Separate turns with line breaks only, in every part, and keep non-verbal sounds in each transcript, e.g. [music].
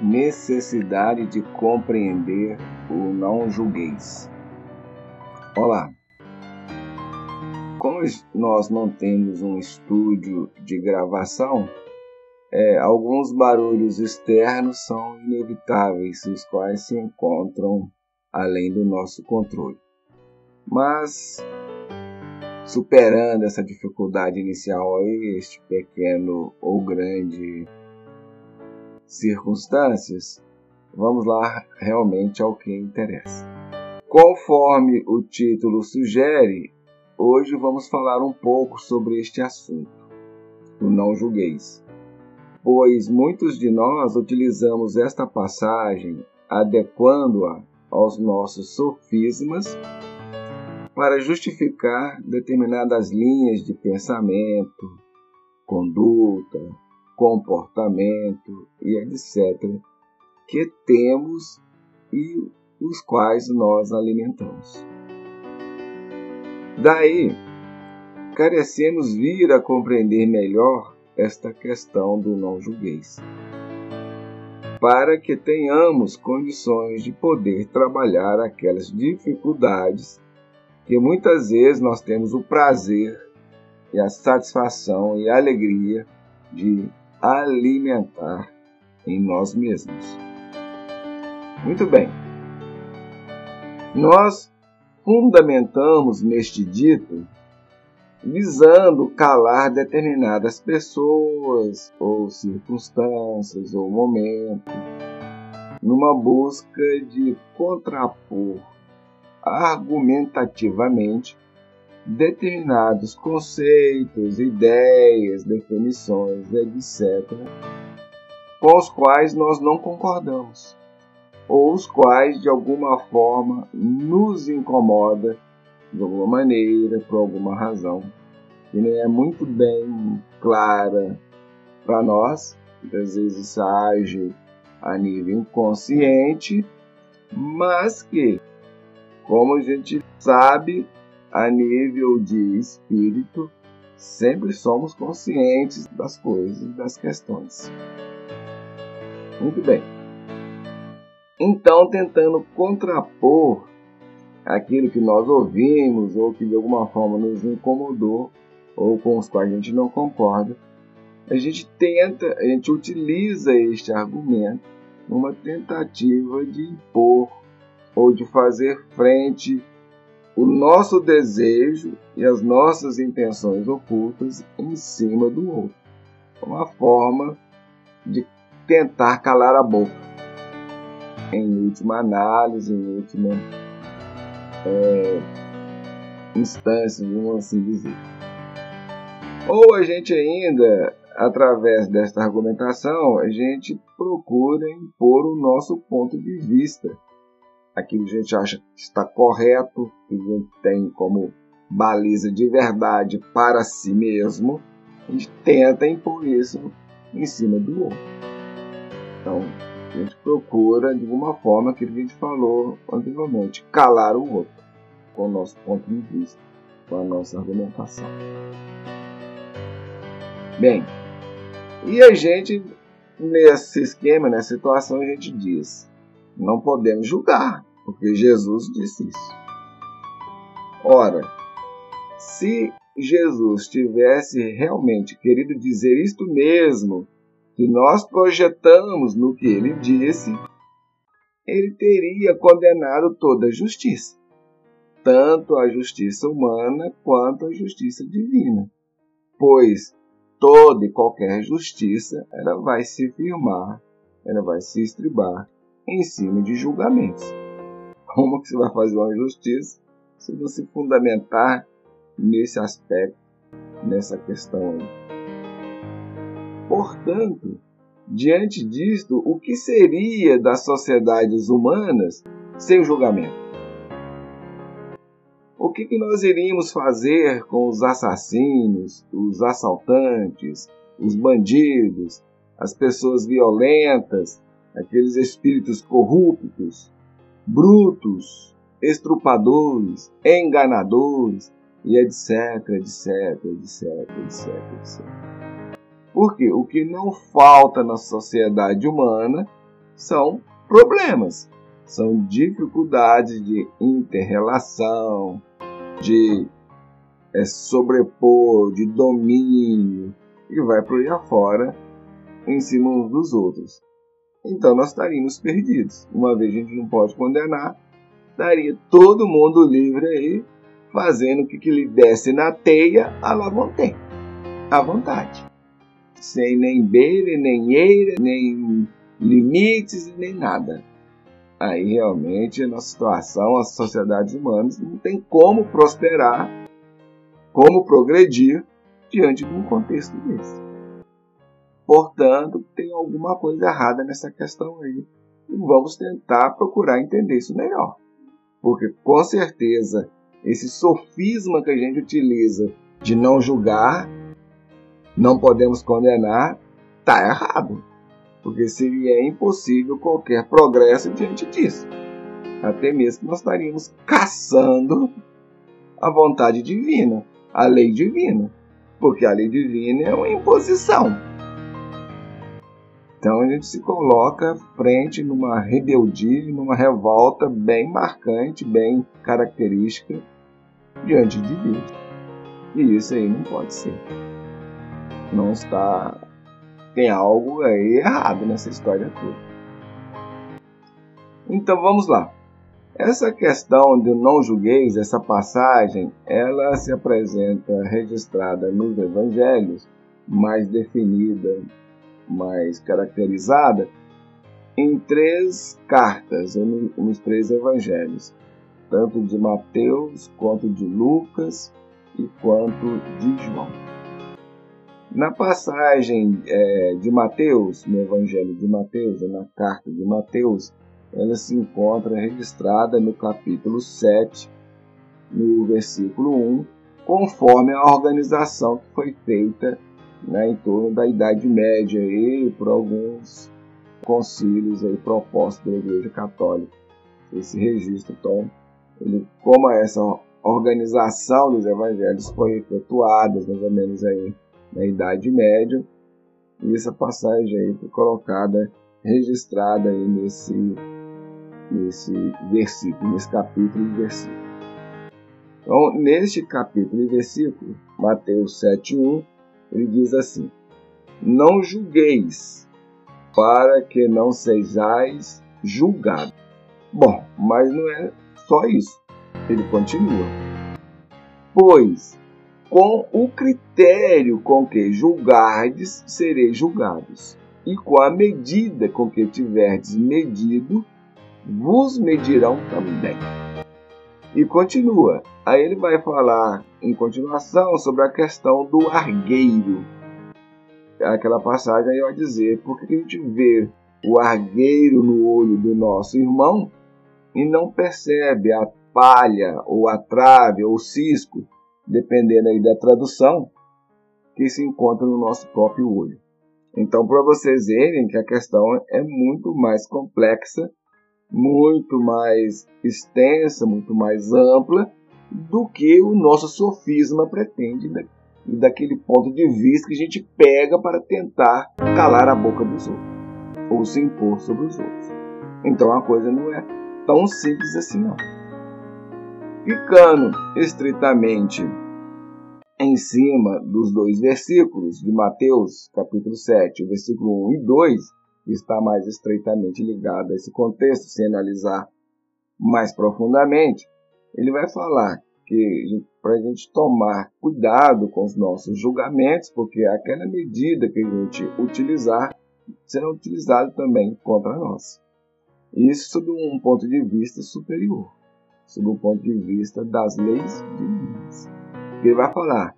necessidade de compreender o não julgueis. Olá! Como nós não temos um estúdio de gravação, é, alguns barulhos externos são inevitáveis, os quais se encontram além do nosso controle. Mas, superando essa dificuldade inicial este pequeno ou grande circunstâncias, vamos lá realmente ao que interessa. Conforme o título sugere, hoje vamos falar um pouco sobre este assunto, o não julgueis. Pois muitos de nós utilizamos esta passagem adequando-a aos nossos sofismas para justificar determinadas linhas de pensamento, conduta, comportamento e etc. que temos e os quais nós alimentamos. Daí, carecemos vir a compreender melhor esta questão do não julgueis, para que tenhamos condições de poder trabalhar aquelas dificuldades que muitas vezes nós temos o prazer e a satisfação e a alegria de alimentar em nós mesmos. Muito bem. Nós fundamentamos neste dito visando calar determinadas pessoas ou circunstâncias ou momentos, numa busca de contrapor argumentativamente determinados conceitos, ideias, definições, etc., com os quais nós não concordamos, ou os quais de alguma forma nos incomoda de alguma maneira, por alguma razão, que nem é muito bem clara para nós, às vezes age a nível inconsciente, mas que, como a gente sabe, a nível de espírito, sempre somos conscientes das coisas, das questões. Muito bem. Então, tentando contrapor aquilo que nós ouvimos ou que de alguma forma nos incomodou ou com os quais a gente não concorda, a gente tenta, a gente utiliza este argumento numa tentativa de impor ou de fazer frente o nosso desejo e as nossas intenções ocultas em cima do outro. Uma forma de tentar calar a boca. Em última análise, em última é, instância, vamos assim dizer. Ou a gente ainda, através desta argumentação, a gente procura impor o nosso ponto de vista aquilo que a gente acha que está correto, que a gente tem como baliza de verdade para si mesmo, a gente tenta impor isso em cima do outro. Então, a gente procura, de alguma forma, aquilo que a gente falou anteriormente, calar o outro, com o nosso ponto de vista, com a nossa argumentação. Bem, e a gente, nesse esquema, nessa situação, a gente diz: não podemos julgar, porque Jesus disse isso. Ora, se Jesus tivesse realmente querido dizer isto mesmo que nós projetamos no que ele disse, ele teria condenado toda a justiça, tanto a justiça humana quanto a justiça divina, pois toda e qualquer justiça ela vai se firmar, ela vai se estribar em cima de julgamentos. Como que você vai fazer uma justiça se você fundamentar nesse aspecto, nessa questão aí? Portanto, diante disto, o que seria das sociedades humanas sem julgamento? O que, que nós iríamos fazer com os assassinos, os assaltantes, os bandidos, as pessoas violentas, aqueles espíritos corruptos, brutos, estrupadores, enganadores, e etc, etc, etc, etc, etc. Porque o que não falta na sociedade humana são problemas, são dificuldades de interrelação, de é, sobrepor, de domínio, e vai por aí afora em cima uns dos outros. Então nós estaríamos perdidos. Uma vez a gente não pode condenar, estaria todo mundo livre aí, fazendo o que, que lhe desse na teia à vontade. À vontade. Sem nem beira, nem eira, nem limites, nem nada. Aí realmente a nossa situação, as sociedades humanas, não tem como prosperar, como progredir diante de um contexto desse. Portanto, tem alguma coisa errada nessa questão aí. E vamos tentar procurar entender isso melhor. Porque com certeza esse sofisma que a gente utiliza de não julgar, não podemos condenar, está errado. Porque seria impossível qualquer progresso diante disso. Até mesmo nós estaríamos caçando a vontade divina, a lei divina. Porque a lei divina é uma imposição. Então a gente se coloca frente numa rebeldia, numa revolta bem marcante, bem característica diante de Deus. E isso aí não pode ser. Não está. Tem algo aí errado nessa história toda. Então vamos lá. Essa questão de não julgueis, essa passagem, ela se apresenta registrada nos evangelhos, mais definida mais caracterizada em três cartas, nos três evangelhos, tanto de Mateus, quanto de Lucas e quanto de João. Na passagem é, de Mateus, no Evangelho de Mateus, na carta de Mateus, ela se encontra registrada no capítulo 7, no versículo 1, conforme a organização que foi feita né, em torno da Idade Média e por alguns concílios aí propostos pela Igreja Católica. Esse registro, então, ele, como essa organização dos evangelhos foi efetuada mais ou menos aí na Idade Média, e essa passagem aí foi colocada, registrada aí nesse, nesse versículo, nesse capítulo e versículo. Então, neste capítulo e versículo, Mateus 7,1, ele diz assim: Não julgueis, para que não sejais julgados. Bom, mas não é só isso. Ele continua. Pois, com o critério com que julgardes, sereis julgados, e com a medida com que tiverdes medido, vos medirão também. E continua. Aí ele vai falar em continuação sobre a questão do argueiro. Aquela passagem aí vai dizer por que a gente vê o argueiro no olho do nosso irmão e não percebe a palha ou a trave ou o cisco, dependendo aí da tradução, que se encontra no nosso próprio olho. Então, para vocês verem que a questão é muito mais complexa muito mais extensa, muito mais ampla do que o nosso sofisma pretende, né? e daquele ponto de vista que a gente pega para tentar calar a boca dos outros ou se impor sobre os outros. Então a coisa não é tão simples assim, não. Ficando estritamente em cima dos dois versículos de Mateus, capítulo 7, versículo 1 e 2, que está mais estreitamente ligado a esse contexto, se analisar mais profundamente, ele vai falar que para a gente tomar cuidado com os nossos julgamentos, porque aquela medida que a gente utilizar será utilizada também contra nós. Isso sob um ponto de vista superior, sob um ponto de vista das leis divinas. Ele vai falar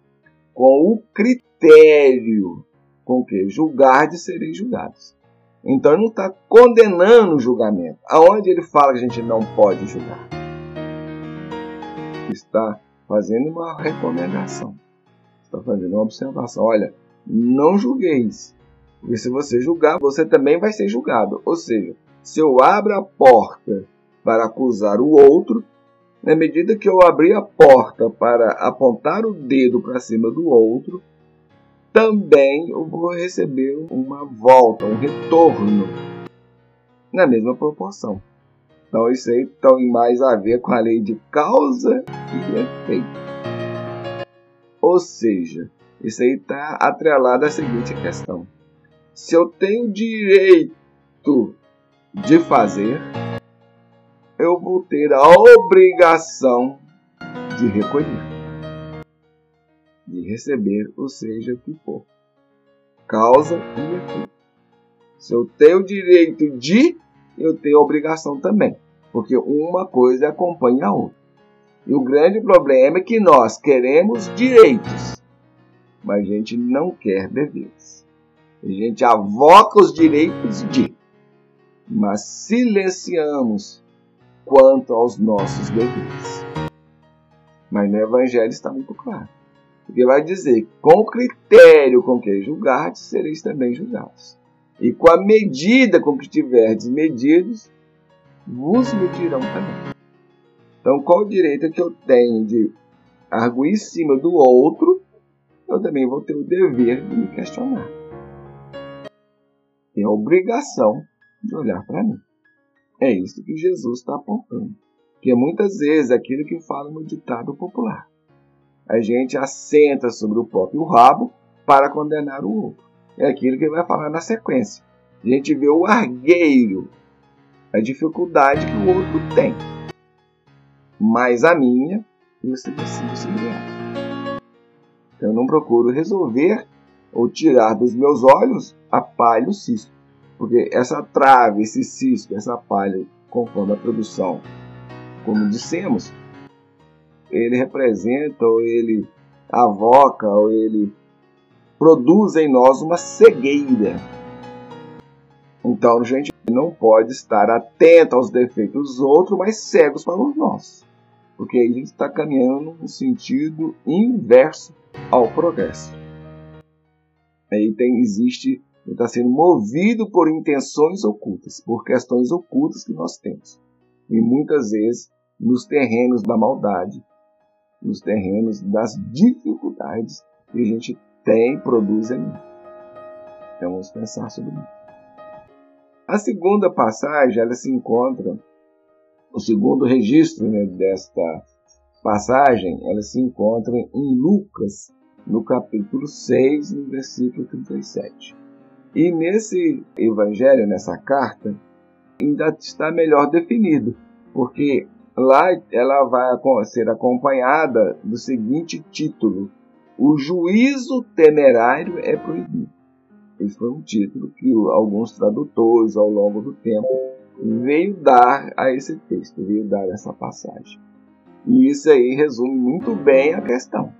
com o critério com que julgardes sereis julgados. Então ele não está condenando o julgamento. Aonde ele fala que a gente não pode julgar? Está fazendo uma recomendação. Está fazendo uma observação. Olha, não julgueis. Porque se você julgar, você também vai ser julgado. Ou seja, se eu abro a porta para acusar o outro, na medida que eu abrir a porta para apontar o dedo para cima do outro, também eu vou receber uma volta, um retorno na mesma proporção. Então isso aí tem mais a ver com a lei de causa e efeito. Ou seja, isso aí está atrelado à seguinte questão. Se eu tenho direito de fazer, eu vou ter a obrigação de recolher, de receber, ou seja, o que for. Causa e efeito. Se eu tenho direito de, eu tenho obrigação também, porque uma coisa acompanha a outra. E o grande problema é que nós queremos direitos, mas a gente não quer deveres. A gente avoca os direitos de, mas silenciamos quanto aos nossos deveres. Mas no Evangelho está muito claro. Porque vai dizer: com o critério com que julgardes, sereis também julgados. E com a medida com que tiverdes medidos, vos medirão também. Então, qual o direito que eu tenho de arguir em cima do outro, eu também vou ter o dever de me questionar. Tem a obrigação de olhar para mim. É isso que Jesus está apontando. Que muitas vezes é aquilo que fala no ditado popular. A gente assenta sobre o próprio rabo para condenar o outro. É aquilo que vai falar na sequência. A gente vê o argueiro, a dificuldade que o outro tem. Mas a minha, eu decido seguir. Eu não procuro resolver ou tirar dos meus olhos a palha o cisco. Porque essa trave, esse cisco, essa palha, conforme a produção, como dissemos, ele representa ou ele avoca ou ele produz em nós uma cegueira. Então gente não pode estar atento aos defeitos dos outros, mas cegos para os nossos. Porque a gente está caminhando no sentido inverso ao progresso. Aí tem, existe está sendo movido por intenções ocultas, por questões ocultas que nós temos. E muitas vezes nos terrenos da maldade, nos terrenos das dificuldades que a gente tem e produz em nós. Então vamos pensar sobre isso. A segunda passagem, ela se encontra, o segundo registro né, desta passagem, ela se encontra em Lucas, no capítulo 6, no versículo 37. E nesse evangelho, nessa carta, ainda está melhor definido, porque lá ela vai ser acompanhada do seguinte título: O juízo temerário é proibido. Esse foi um título que alguns tradutores, ao longo do tempo, veio dar a esse texto, veio dar essa passagem. E isso aí resume muito bem a questão.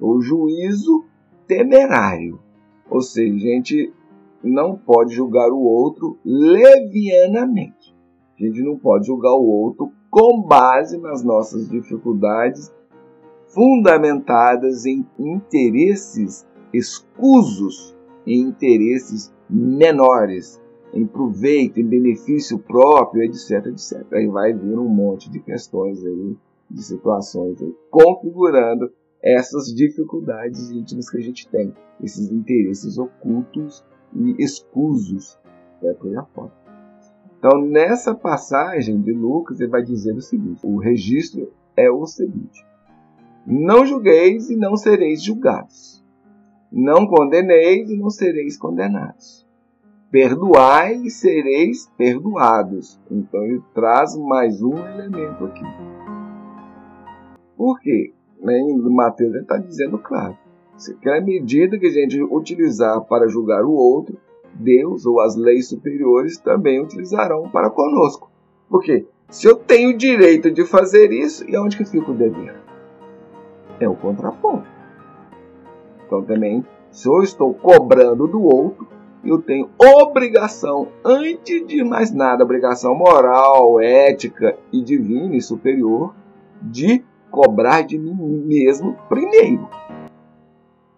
O juízo temerário. Ou seja, a gente não pode julgar o outro levianamente. A gente não pode julgar o outro com base nas nossas dificuldades fundamentadas em interesses escusos, em interesses menores, em proveito, em benefício próprio, etc, etc. Aí vai vir um monte de questões aí, de situações aí, configurando essas dificuldades íntimas que a gente tem, esses interesses ocultos e escusos né, por aí afora. Então, nessa passagem de Lucas, ele vai dizer o seguinte: o registro é o seguinte: Não julgueis e não sereis julgados. Não condeneis e não sereis condenados. Perdoai e sereis perdoados. Então, ele traz mais um elemento aqui. Por quê? Em Mateus está dizendo claro que a medida que a gente utilizar para julgar o outro, Deus ou as leis superiores também utilizarão para conosco. Porque se eu tenho o direito de fazer isso, e onde que fica o dever? É o contraponto. Então também, se eu estou cobrando do outro, eu tenho obrigação, antes de mais nada, obrigação moral, ética e divina e superior, de cobrar de mim mesmo primeiro.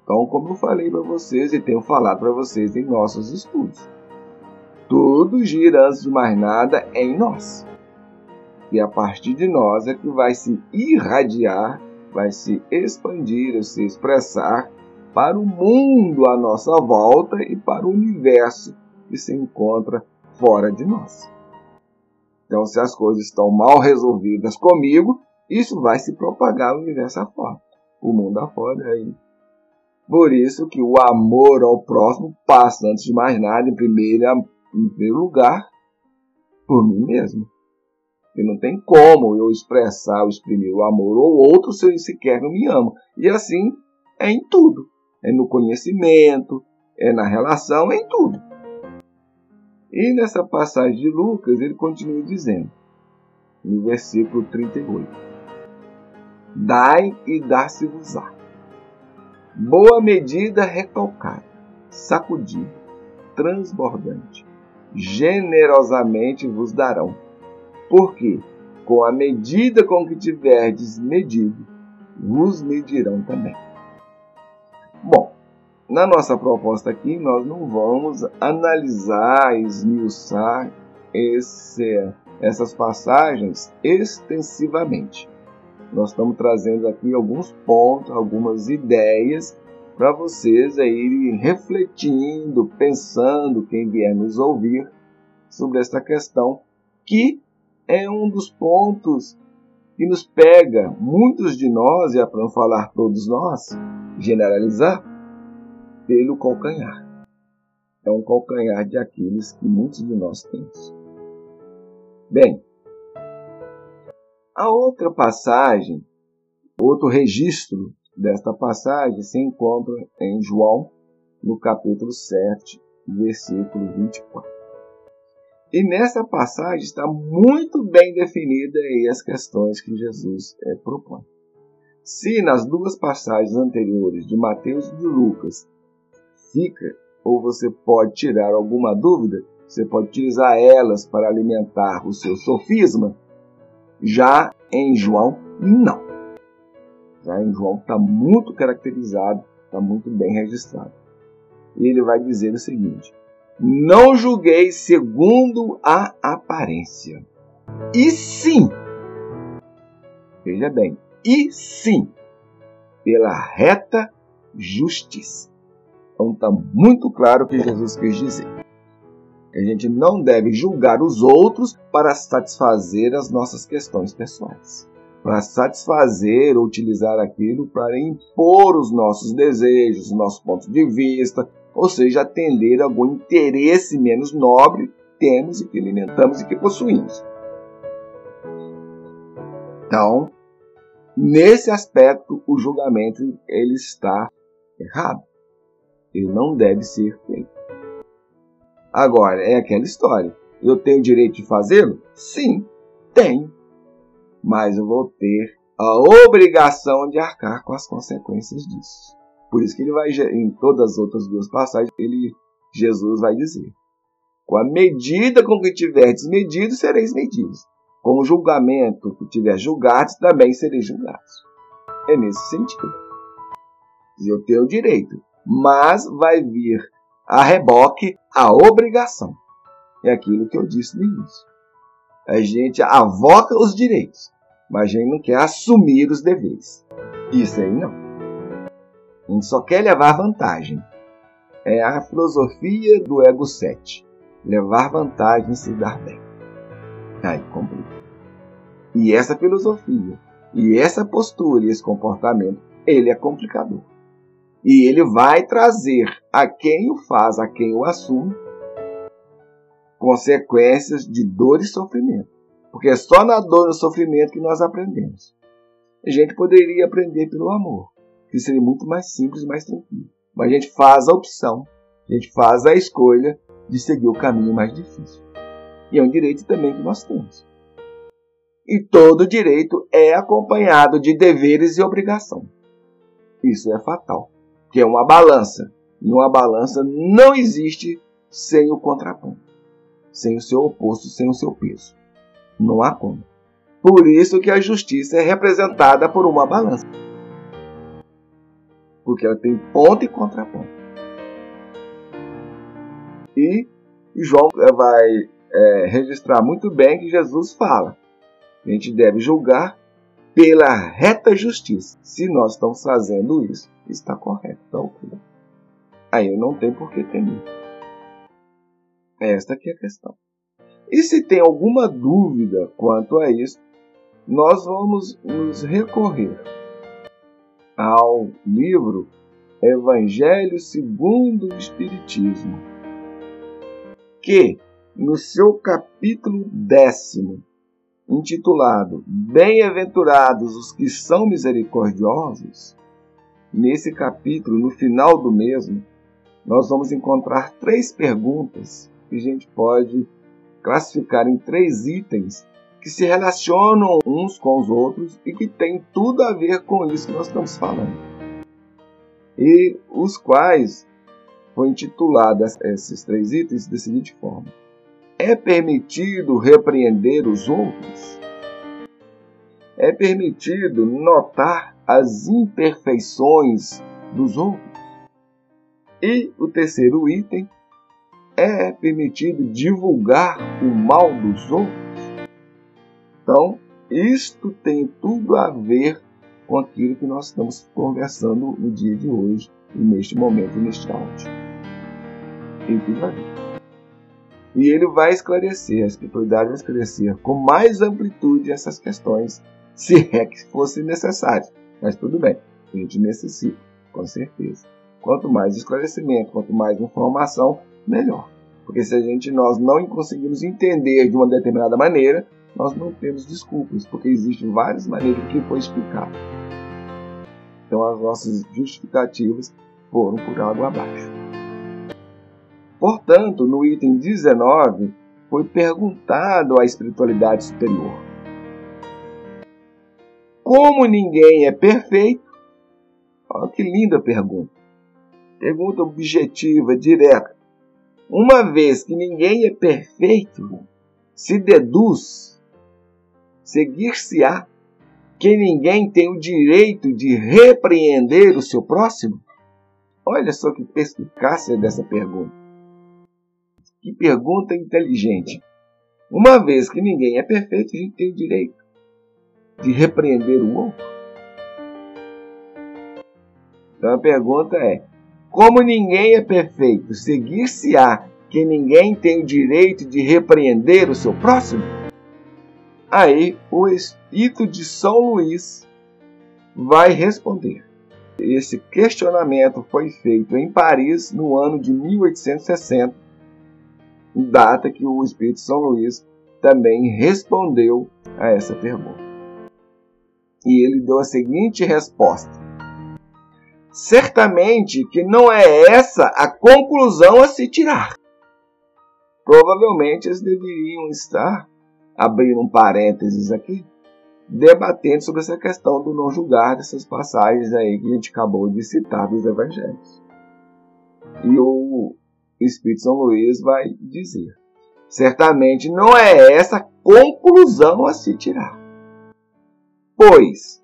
Então, como eu falei para vocês e tenho falado para vocês em nossos estudos, tudo gira antes de mais nada em nós. E a partir de nós é que vai se irradiar, vai se expandir, se expressar para o mundo à nossa volta e para o universo que se encontra fora de nós. Então, se as coisas estão mal resolvidas comigo, isso vai se propagar no universo afora, o mundo afora. Aí. Por isso que o amor ao próximo passa, antes de mais nada, em primeiro, em primeiro lugar, por mim mesmo. E não tem como eu expressar, ou exprimir o amor ou outro se eu sequer não me amo. E assim é em tudo. É no conhecimento, é na relação, é em tudo. E nessa passagem de Lucas, ele continua dizendo, no versículo 38: Dai e dar-se-vos-á. Boa medida recalcada, sacudida, transbordante, generosamente vos darão. Porque, com a medida com que tiverdes medido, vos medirão também. Bom, na nossa proposta aqui, nós não vamos analisar, esmiuçar esse, essas passagens extensivamente. Nós estamos trazendo aqui alguns pontos, algumas ideias para vocês aí refletindo, pensando, quem vier nos ouvir, sobre esta questão, que é um dos pontos que nos pega, muitos de nós, e é para não falar todos nós, generalizar, pelo calcanhar. É um calcanhar de Aquiles que muitos de nós temos. Bem, a outra passagem, outro registro desta passagem se encontra em João, no capítulo 7, versículo 24. E nessa passagem está muito bem definida as questões que Jesus é, propõe. Se nas duas passagens anteriores de Mateus e de Lucas fica, ou você pode tirar alguma dúvida, você pode utilizar elas para alimentar o seu sofisma. Já em João, não. Já em João está muito caracterizado, está muito bem registrado. E ele vai dizer o seguinte: Não julguei segundo a aparência. E sim, veja bem, e sim, pela reta justiça. Então está muito claro o que Jesus quis dizer. A gente não deve julgar os outros para satisfazer as nossas questões pessoais. Para satisfazer ou utilizar aquilo para impor os nossos desejos, os nossos pontos de vista, ou seja, atender algum interesse menos nobre que temos e que alimentamos e que possuímos. Então, nesse aspecto, o julgamento ele está errado. Ele não deve ser feito. Agora, é aquela história. Eu tenho direito de fazê-lo? Sim, tenho. Mas eu vou ter a obrigação de arcar com as consequências disso. Por isso que ele vai, em todas as outras duas passagens, ele, Jesus vai dizer: Com a medida com que tiverdes medido, sereis medidos. Com o julgamento que tiver julgado, também sereis julgados. É nesse sentido. Eu tenho o direito mas vai vir a reboque a obrigação. É aquilo que eu disse no início. A gente avoca os direitos, mas a gente não quer assumir os deveres. Isso aí não. A gente só quer levar vantagem. É a filosofia do ego 7. Levar vantagem e se dar bem. Aí complica. E essa filosofia, e essa postura, e esse comportamento, ele é complicador. E ele vai trazer a quem o faz, a quem o assume, consequências de dor e sofrimento. Porque é só na dor e no sofrimento que nós aprendemos. A gente poderia aprender pelo amor, que seria muito mais simples e mais tranquilo. Mas a gente faz a opção, a gente faz a escolha de seguir o caminho mais difícil. E é um direito também que nós temos. E todo direito é acompanhado de deveres e obrigação. Isso é fatal que é uma balança. E uma balança não existe sem o contraponto, sem o seu oposto, sem o seu peso. Não há como. Por isso que a justiça é representada por uma balança. Porque ela tem ponto e contraponto. E João vai é, registrar muito bem que Jesus fala. A gente deve julgar pela reta justiça. Se nós estamos fazendo isso, está correto, está ok. Aí eu não tenho por que temer. Esta aqui é a questão. E se tem alguma dúvida quanto a isso, nós vamos nos recorrer ao livro Evangelho segundo o Espiritismo, que no seu capítulo décimo, intitulado Bem-aventurados os que são misericordiosos, nesse capítulo, no final do mesmo, nós vamos encontrar três perguntas que a gente pode classificar em três itens que se relacionam uns com os outros e que têm tudo a ver com isso que nós estamos falando. E os quais foi intitulado esses três itens da seguinte forma: É permitido repreender os outros? É permitido notar as imperfeições dos outros? E o terceiro item é permitido divulgar o mal dos outros? Então, isto tem tudo a ver com aquilo que nós estamos conversando no dia de hoje e neste momento, neste áudio. Tem tudo a ver. E ele vai esclarecer, a espiritualidade vai esclarecer com mais amplitude essas questões, [laughs] se é que fosse necessário. Mas tudo bem, a gente necessita, com certeza. Quanto mais esclarecimento, quanto mais informação, melhor. Porque se a gente nós não conseguimos entender de uma determinada maneira, nós não temos desculpas, porque existem várias maneiras que foi explicado. Então as nossas justificativas foram por água abaixo. Portanto, no item 19, foi perguntado à espiritualidade superior: Como ninguém é perfeito? Olha que linda pergunta. Pergunta objetiva, direta. Uma vez que ninguém é perfeito, se deduz, seguir-se-á que ninguém tem o direito de repreender o seu próximo? Olha só que perspicácia dessa pergunta. Que pergunta inteligente. Uma vez que ninguém é perfeito, a gente tem o direito de repreender o outro. Então a pergunta é: como ninguém é perfeito, seguir-se-á que ninguém tem o direito de repreender o seu próximo? Aí o Espírito de São Luís vai responder. Esse questionamento foi feito em Paris no ano de 1860, data que o Espírito de São Luís também respondeu a essa pergunta. E ele deu a seguinte resposta: certamente que não é essa a conclusão a se tirar. Provavelmente eles deveriam estar, abrindo um parênteses aqui, debatendo sobre essa questão do não julgar dessas passagens aí que a gente acabou de citar dos evangelhos. E o Espírito São Luís vai dizer: certamente não é essa conclusão a se tirar. Pois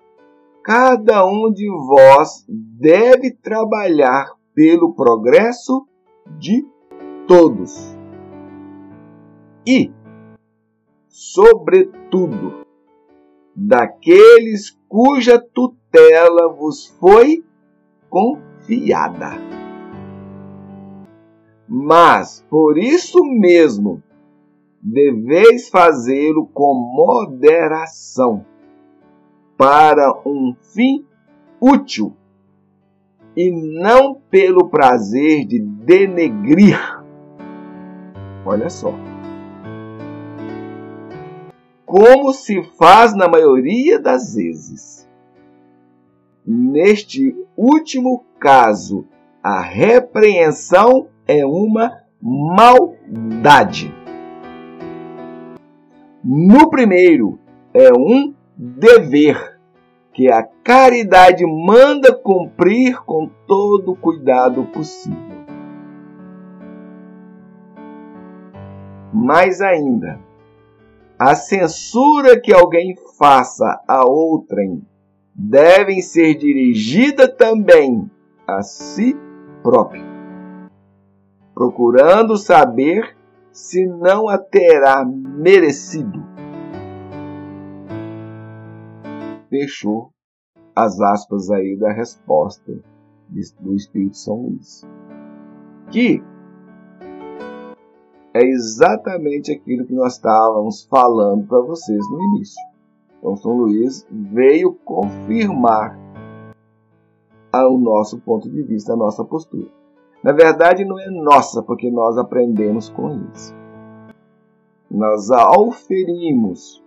cada um de vós deve trabalhar pelo progresso de todos. E, sobretudo, daqueles cuja tutela vos foi confiada. Mas, por isso mesmo, deveis fazê-lo com moderação para um fim útil e não pelo prazer de denegrir. Olha só. Como se faz na maioria das vezes. Neste último caso, a repreensão é uma maldade. No primeiro, é um dever que a caridade manda cumprir com todo o cuidado possível. Mais ainda, a censura que alguém faça a outrem deve ser dirigida também a si próprio, procurando saber se não a terá merecido fechou as aspas aí da resposta do Espírito São Luís. Que é exatamente aquilo que nós estávamos falando para vocês no início. Então, São Luís veio confirmar o nosso ponto de vista, a nossa postura. Na verdade, não é nossa, porque nós aprendemos com isso. Nós auferimos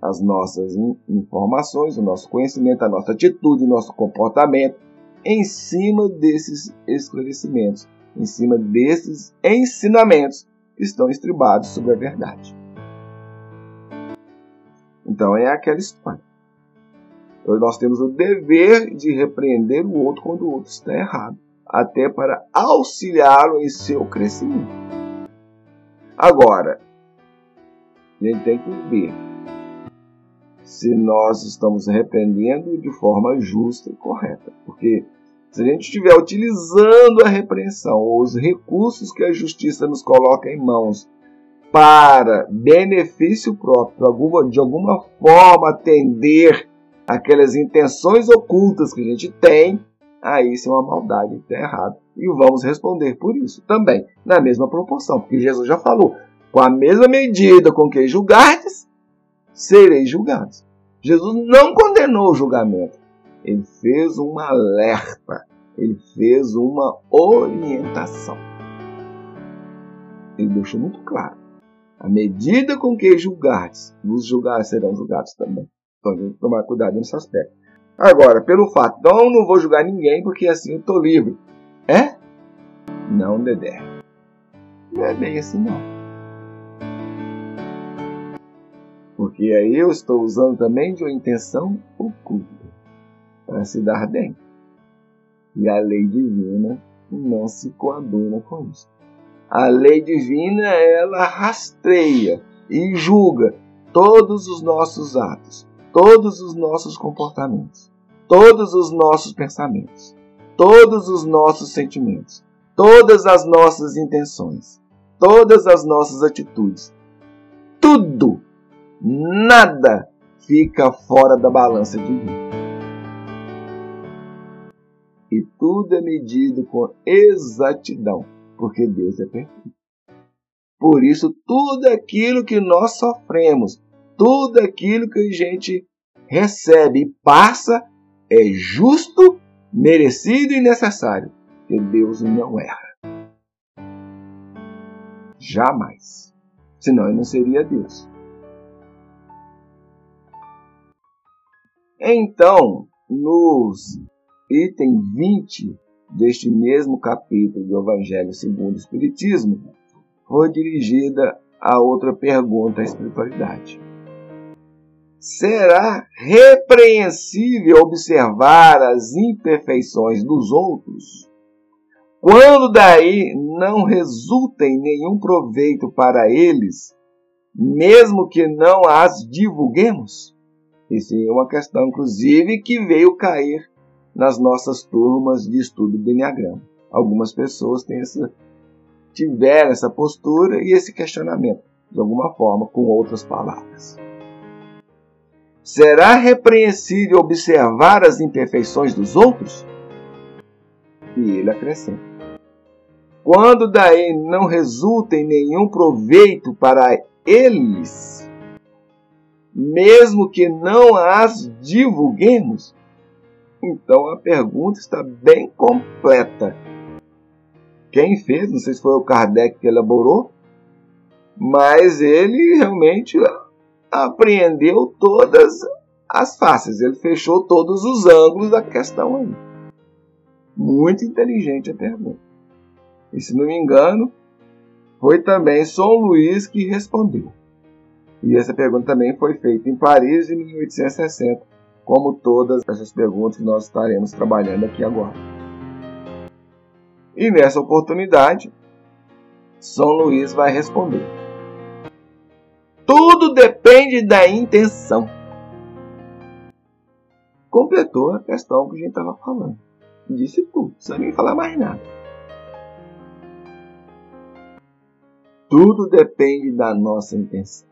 as nossas informações, o nosso conhecimento, a nossa atitude, o nosso comportamento em cima desses esclarecimentos, em cima desses ensinamentos estão estribados sobre a verdade. Então é aquela história. Então, nós temos o dever de repreender o outro quando o outro está errado, até para auxiliá-lo em seu crescimento. Agora, a gente tem que ver se nós estamos repreendendo de forma justa e correta. Porque se a gente estiver utilizando a repreensão ou os recursos que a justiça nos coloca em mãos para benefício próprio, de alguma forma atender aquelas intenções ocultas que a gente tem, aí isso é uma maldade, está errado. E vamos responder por isso também, na mesma proporção, porque Jesus já falou: com a mesma medida com que julgardes, sereis julgados. Jesus não condenou o julgamento, ele fez um alerta, ele fez uma orientação. Ele deixou muito claro. A medida com que julgardes, vos julgados serão julgados também. Então, tem que tomar cuidado nesse aspecto. Agora, pelo fato, então não vou julgar ninguém porque assim eu estou livre. É? Não, Dedé. Não é bem assim, não. Porque aí eu estou usando também de uma intenção oculta para se dar bem. E a lei divina não se coaduna com isso. A lei divina, ela rastreia e julga todos os nossos atos, todos os nossos comportamentos, todos os nossos pensamentos, todos os nossos sentimentos, todas as nossas intenções, todas as nossas atitudes. Tudo nada fica fora da balança divina. E tudo é medido com exatidão, porque Deus é perfeito. Por isso, tudo aquilo que nós sofremos, tudo aquilo que a gente recebe e passa é justo, merecido e necessário, porque Deus não erra. Jamais. Senão ele não seria Deus. Então, nos item 20 deste mesmo capítulo do Evangelho segundo o Espiritismo, foi dirigida a outra pergunta à espiritualidade. Será repreensível observar as imperfeições dos outros, quando daí não resultem nenhum proveito para eles, mesmo que não as divulguemos? Isso é uma questão, inclusive, que veio cair nas nossas turmas de estudo do Enneagrama. Algumas pessoas têm essa, tiveram essa postura e esse questionamento, de alguma forma, com outras palavras. Será repreensível observar as imperfeições dos outros? E ele acrescenta: Quando daí não resulta em nenhum proveito para eles, mesmo que não as divulguemos? Então a pergunta está bem completa. Quem fez, não sei se foi o Kardec que elaborou, mas ele realmente apreendeu todas as faces, ele fechou todos os ângulos da questão aí. Muito inteligente a pergunta. E se não me engano, foi também São Luís que respondeu. E essa pergunta também foi feita em Paris em 1860, como todas essas perguntas que nós estaremos trabalhando aqui agora. E nessa oportunidade, São Luís vai responder: Tudo depende da intenção. Completou a questão que a gente estava falando. Disse tudo, precisa nem falar mais nada. Tudo depende da nossa intenção.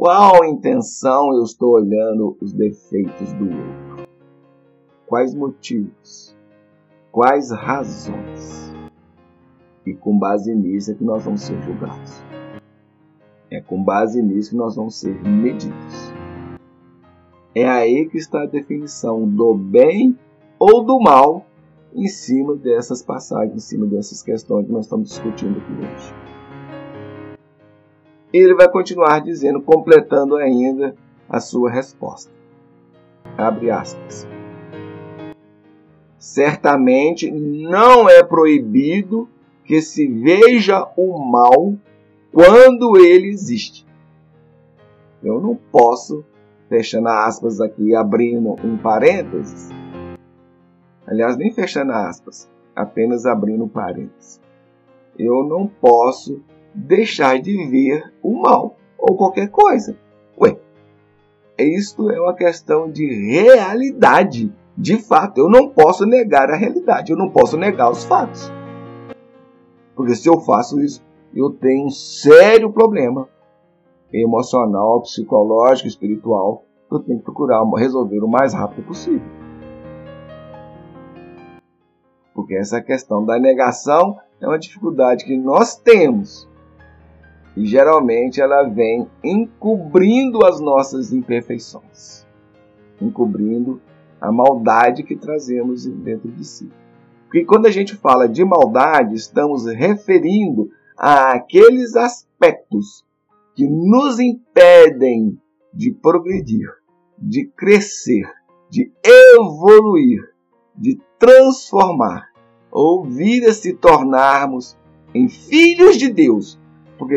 Qual intenção eu estou olhando os defeitos do outro? Quais motivos? Quais razões? E com base nisso é que nós vamos ser julgados. É com base nisso que nós vamos ser medidos. É aí que está a definição do bem ou do mal em cima dessas passagens, em cima dessas questões que nós estamos discutindo aqui hoje. Ele vai continuar dizendo, completando ainda a sua resposta. Abre aspas. Certamente não é proibido que se veja o mal quando ele existe. Eu não posso, fechando aspas aqui, abrindo um parênteses, aliás, nem fechando aspas, apenas abrindo um parênteses. Eu não posso deixar de ver o mal ou qualquer coisa. Ué, isto é uma questão de realidade. De fato, eu não posso negar a realidade, eu não posso negar os fatos. Porque se eu faço isso, eu tenho um sério problema emocional, psicológico, espiritual, eu tenho que procurar resolver o mais rápido possível. Porque essa questão da negação é uma dificuldade que nós temos e geralmente ela vem encobrindo as nossas imperfeições, encobrindo a maldade que trazemos dentro de si. Porque quando a gente fala de maldade, estamos referindo a aqueles aspectos que nos impedem de progredir, de crescer, de evoluir, de transformar, ou vir a se tornarmos em filhos de Deus, porque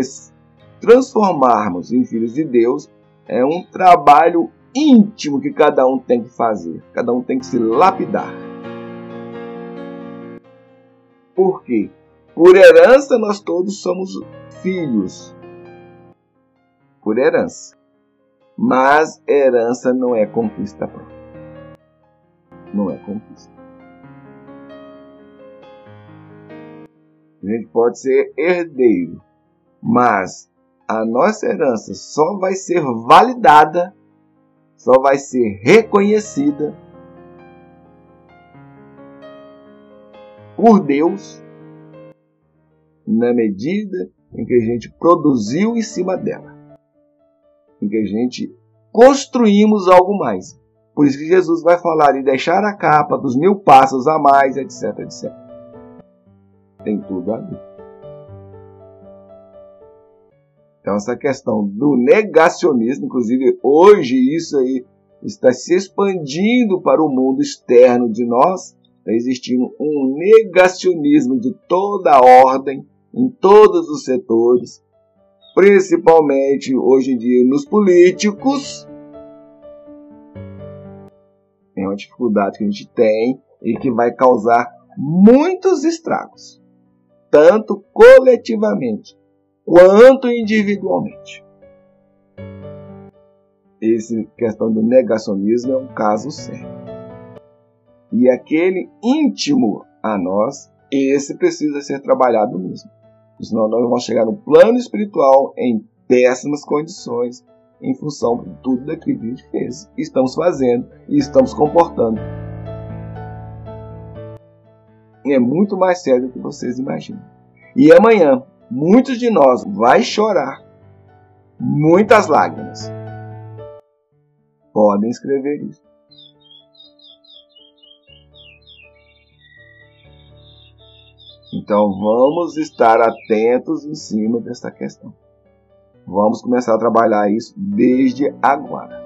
transformarmos em filhos de Deus é um trabalho íntimo que cada um tem que fazer, cada um tem que se lapidar. Por quê? Por herança, nós todos somos filhos. Por herança. Mas herança não é conquista própria. Não é conquista. A gente pode ser herdeiro, mas a nossa herança só vai ser validada, só vai ser reconhecida por Deus na medida em que a gente produziu em cima dela, em que a gente construímos algo mais. Por isso que Jesus vai falar de deixar a capa dos mil passos a mais, etc, etc. Tem tudo a ver. Então, essa questão do negacionismo, inclusive hoje isso aí está se expandindo para o mundo externo de nós, está existindo um negacionismo de toda a ordem, em todos os setores, principalmente hoje em dia nos políticos. É uma dificuldade que a gente tem e que vai causar muitos estragos, tanto coletivamente quanto individualmente. Essa questão do negacionismo é um caso sério. E aquele íntimo a nós, esse precisa ser trabalhado mesmo. Senão nós vamos chegar no plano espiritual em péssimas condições em função de tudo daquilo que a gente fez, estamos fazendo e estamos comportando. É muito mais sério do que vocês imaginam. E amanhã, muitos de nós vai chorar muitas lágrimas. Podem escrever isso. Então vamos estar atentos em cima dessa questão. Vamos começar a trabalhar isso desde agora.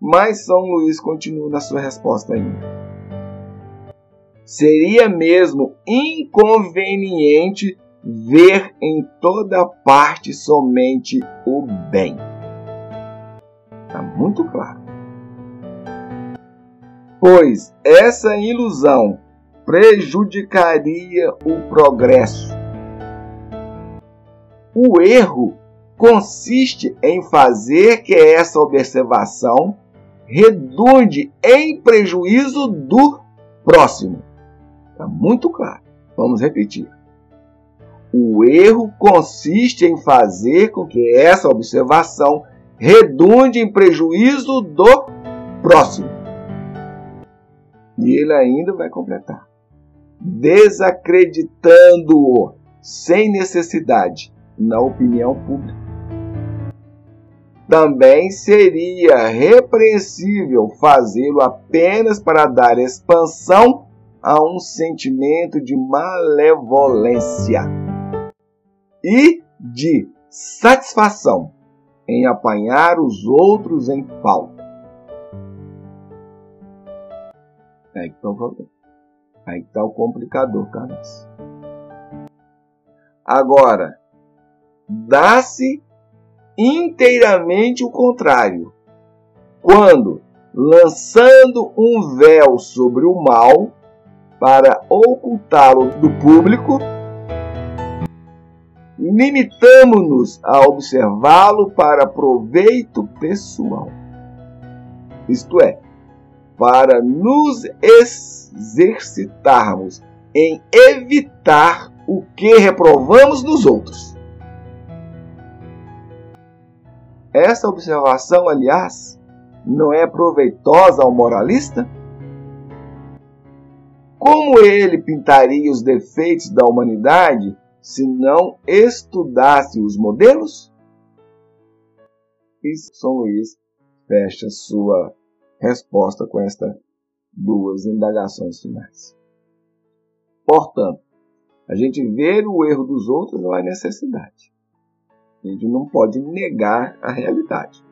Mas São Luís continua na sua resposta ainda seria mesmo inconveniente ver em toda parte somente o bem. Está muito claro. Pois essa ilusão prejudicaria o progresso. O erro consiste em fazer que essa observação redunde em prejuízo do próximo. Está muito claro. Vamos repetir. O erro consiste em fazer com que essa observação redunde em prejuízo do próximo. E ele ainda vai completar. desacreditando-o sem necessidade na opinião pública. Também seria repreensível fazê-lo apenas para dar expansão a um sentimento de malevolência e de satisfação em apanhar os outros em falta. Aí que está o problema. Aí que está o complicador, Carlos. Agora, dá-se inteiramente o contrário. Quando, lançando um véu sobre o mal para ocultá-lo do público, limitamos-nos a observá-lo para proveito pessoal. Isto é, para nos exercitarmos em evitar o que reprovamos nos outros. Essa observação, aliás, não é proveitosa ao moralista? Como ele pintaria os defeitos da humanidade se não estudasse os modelos? E São Luís fecha sua resposta com estas duas indagações finais. Portanto, a gente ver o erro dos outros não é necessidade. A gente não pode negar a realidade.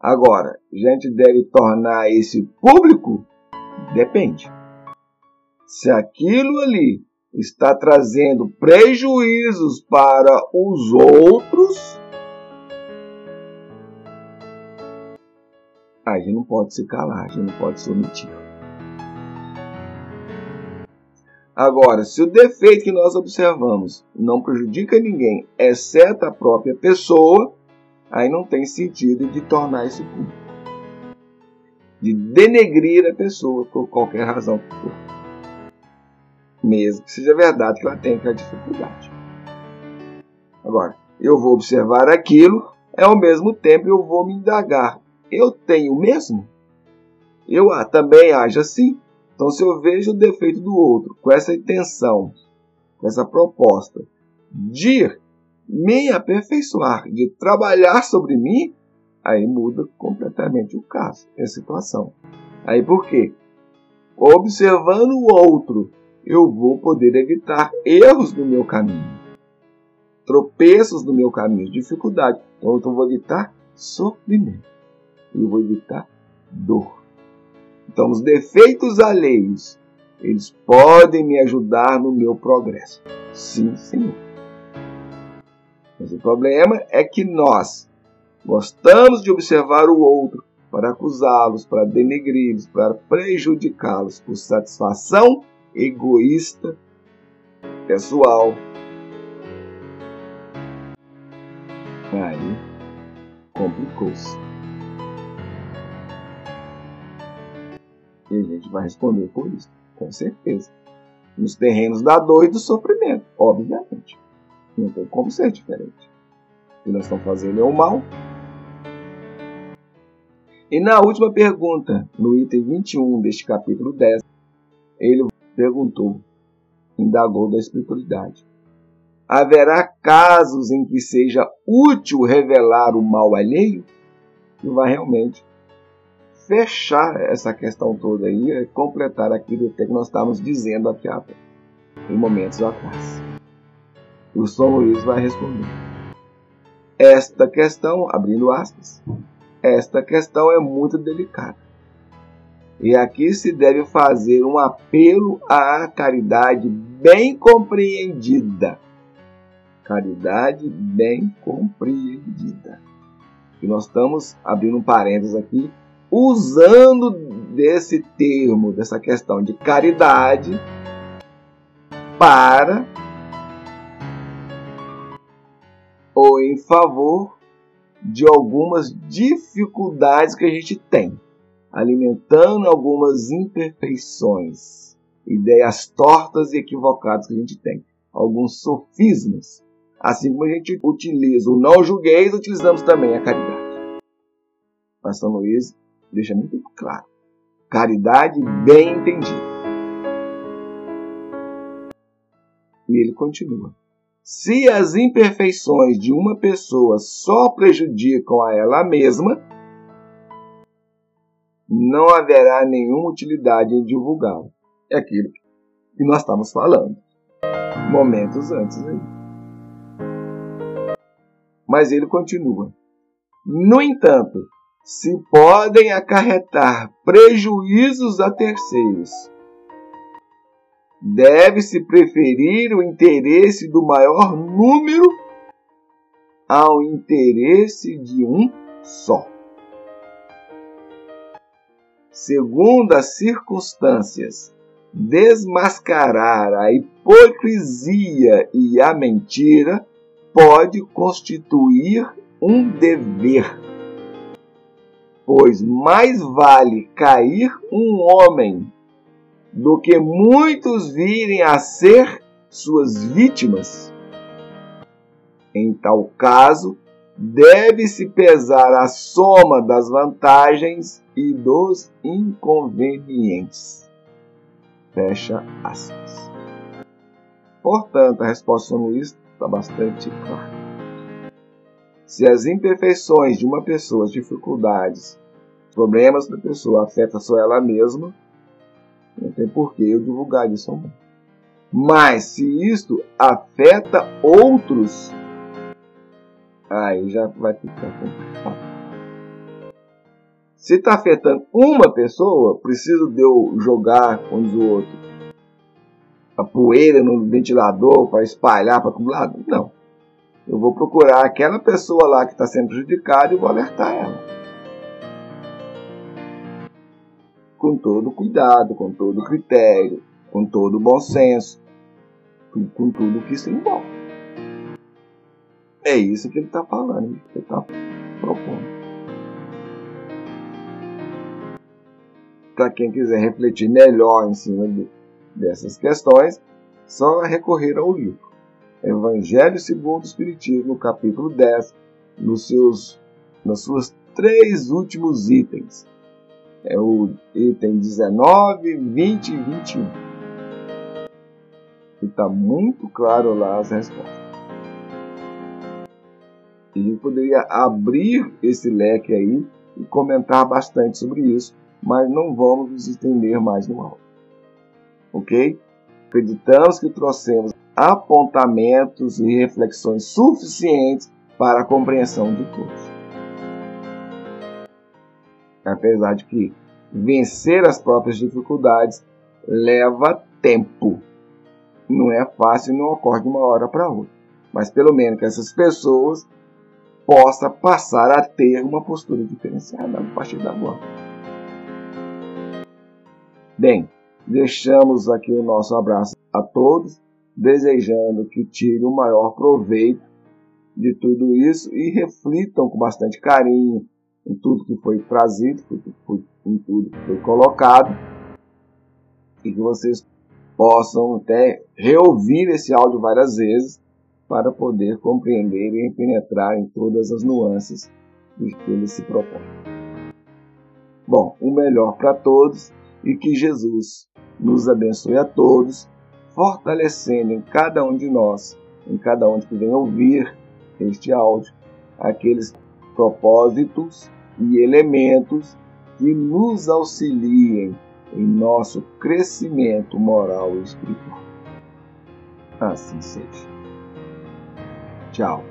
Agora, a gente deve tornar esse público? Depende. Se aquilo ali está trazendo prejuízos para os outros, a gente não pode se calar, a gente não pode se omitir. Agora, se o defeito que nós observamos não prejudica ninguém, exceto a própria pessoa, aí não tem sentido de tornar isso público. De denegrir a pessoa por qualquer razão que for. Mesmo que seja verdade que ela tenha aquela dificuldade. Agora, eu vou observar aquilo, é ao mesmo tempo eu vou me indagar. Eu tenho mesmo? Eu ah, também ajo assim? Então, se eu vejo o defeito do outro com essa intenção, com essa proposta de me aperfeiçoar, de trabalhar sobre mim, aí muda completamente o caso, a situação. Aí por quê? Observando o outro, eu vou poder evitar erros no meu caminho, tropeços no meu caminho, dificuldade. Então eu vou evitar sofrimento, eu vou evitar dor. Então, os defeitos alheios, eles podem me ajudar no meu progresso. Sim, Senhor. Mas o problema é que nós gostamos de observar o outro para acusá-los, para denegri-los, para prejudicá-los por satisfação egoísta, pessoal. Aí complicou-se. E a gente vai responder por isso, com certeza. Nos terrenos da dor e do sofrimento, obviamente. Não tem como ser diferente. O que nós estamos fazendo é o mal. E na última pergunta, no item 21 deste capítulo 10, ele perguntou, indagou da espiritualidade. Haverá casos em que seja útil revelar o mal alheio? E vai realmente fechar essa questão toda aí, é completar aquilo que nós estávamos dizendo aqui em momentos atrás. O São Luís vai responder. Esta questão, abrindo aspas, esta questão é muito delicada. E aqui se deve fazer um apelo à caridade bem compreendida. Caridade bem compreendida. E nós estamos abrindo um parênteses aqui usando desse termo, dessa questão de caridade, para ou em favor de algumas dificuldades que a gente tem, alimentando algumas imperfeições, ideias tortas e equivocadas que a gente tem, alguns sofismas. Assim como a gente utiliza o não julgueis, utilizamos também a caridade. Pastor Luiz deixa muito claro. Caridade bem entendida. E ele continua. Se as imperfeições de uma pessoa só prejudicam a ela mesma, não haverá nenhuma utilidade em divulgá-la. É aquilo que nós estamos falando momentos antes. Aí. Mas ele continua. No entanto, se podem acarretar prejuízos a terceiros, deve-se preferir o interesse do maior número ao interesse de um só. Segundo as circunstâncias, desmascarar a hipocrisia e a mentira pode constituir um dever. Pois mais vale cair um homem do que muitos virem a ser suas vítimas. Em tal caso, deve-se pesar a soma das vantagens e dos inconvenientes. Fecha aspas. Portanto, a resposta Luís está bastante clara. Se as imperfeições de uma pessoa, as dificuldades, os problemas da pessoa afetam só ela mesma, não tem por que eu divulgar isso ao mundo. Mas se isto afeta outros, aí já vai ficar complicado. Se está afetando uma pessoa, preciso de eu jogar, diz o outro, a poeira no ventilador para espalhar para todo lado? Não. Eu vou procurar aquela pessoa lá que está sendo prejudicada e vou alertar ela. Com todo cuidado, com todo critério, com todo bom senso, com tudo que isso envolve. É isso que ele está falando, que ele está propondo. Para quem quiser refletir melhor em cima de, dessas questões, só recorrer ao livro. Evangelho segundo o Espiritismo, capítulo 10, nos seus, nos seus três últimos itens. É o item 19, 20 e 21. E está muito claro lá as respostas. E poderia abrir esse leque aí e comentar bastante sobre isso, mas não vamos nos estender mais no áudio. Ok? Acreditamos que trouxemos apontamentos e reflexões suficientes para a compreensão de todos. Apesar de que vencer as próprias dificuldades leva tempo. Não é fácil e não ocorre de uma hora para outra. Mas pelo menos que essas pessoas possam passar a ter uma postura diferenciada a partir da agora. Bem, deixamos aqui o nosso abraço a todos, desejando que tirem o maior proveito de tudo isso e reflitam com bastante carinho em tudo que foi trazido, em tudo que foi colocado, e que vocês possam até reouvir esse áudio várias vezes para poder compreender e penetrar em todas as nuances que ele se propõe. Bom, o melhor para todos e que Jesus nos abençoe a todos, fortalecendo em cada um de nós, em cada um que vem ouvir este áudio, aqueles propósitos e elementos que nos auxiliem em nosso crescimento moral e espiritual. Assim seja. Tchau.